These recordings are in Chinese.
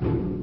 Thank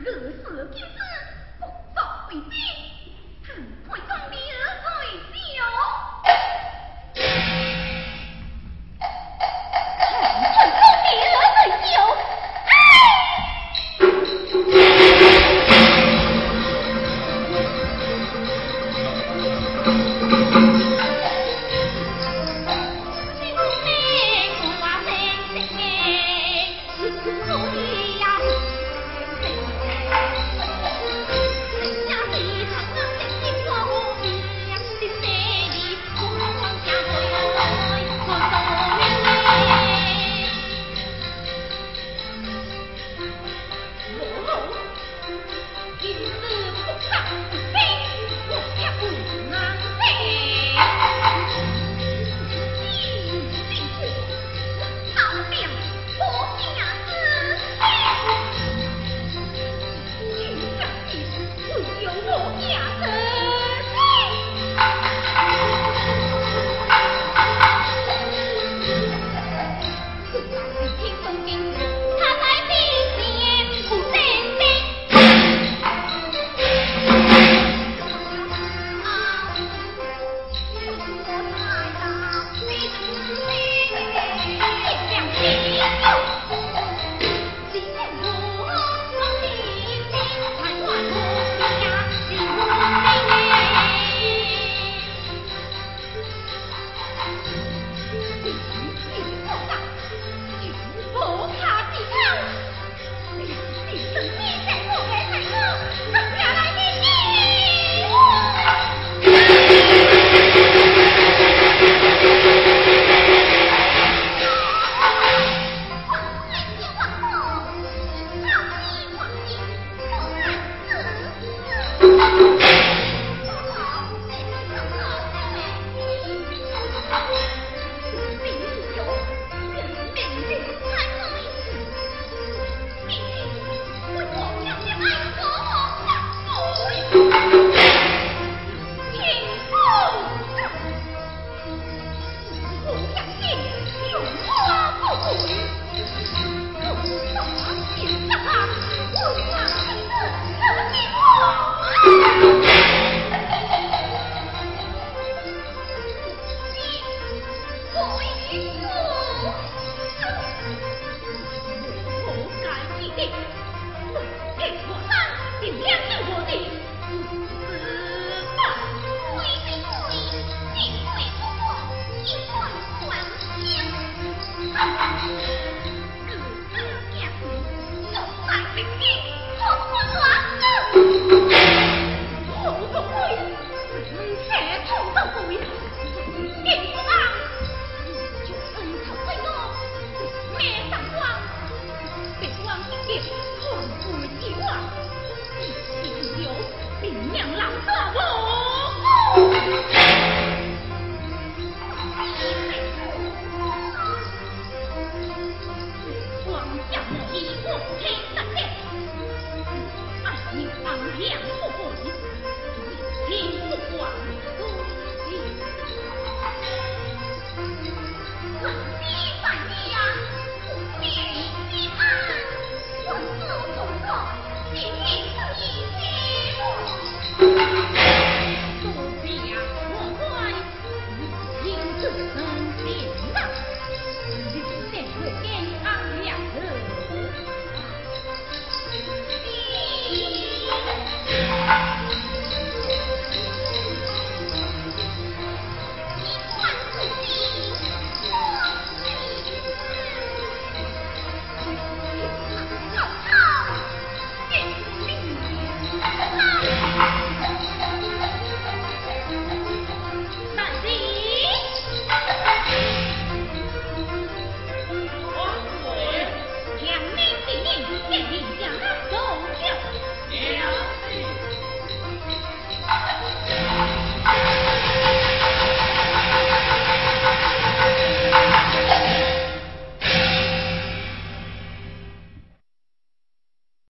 两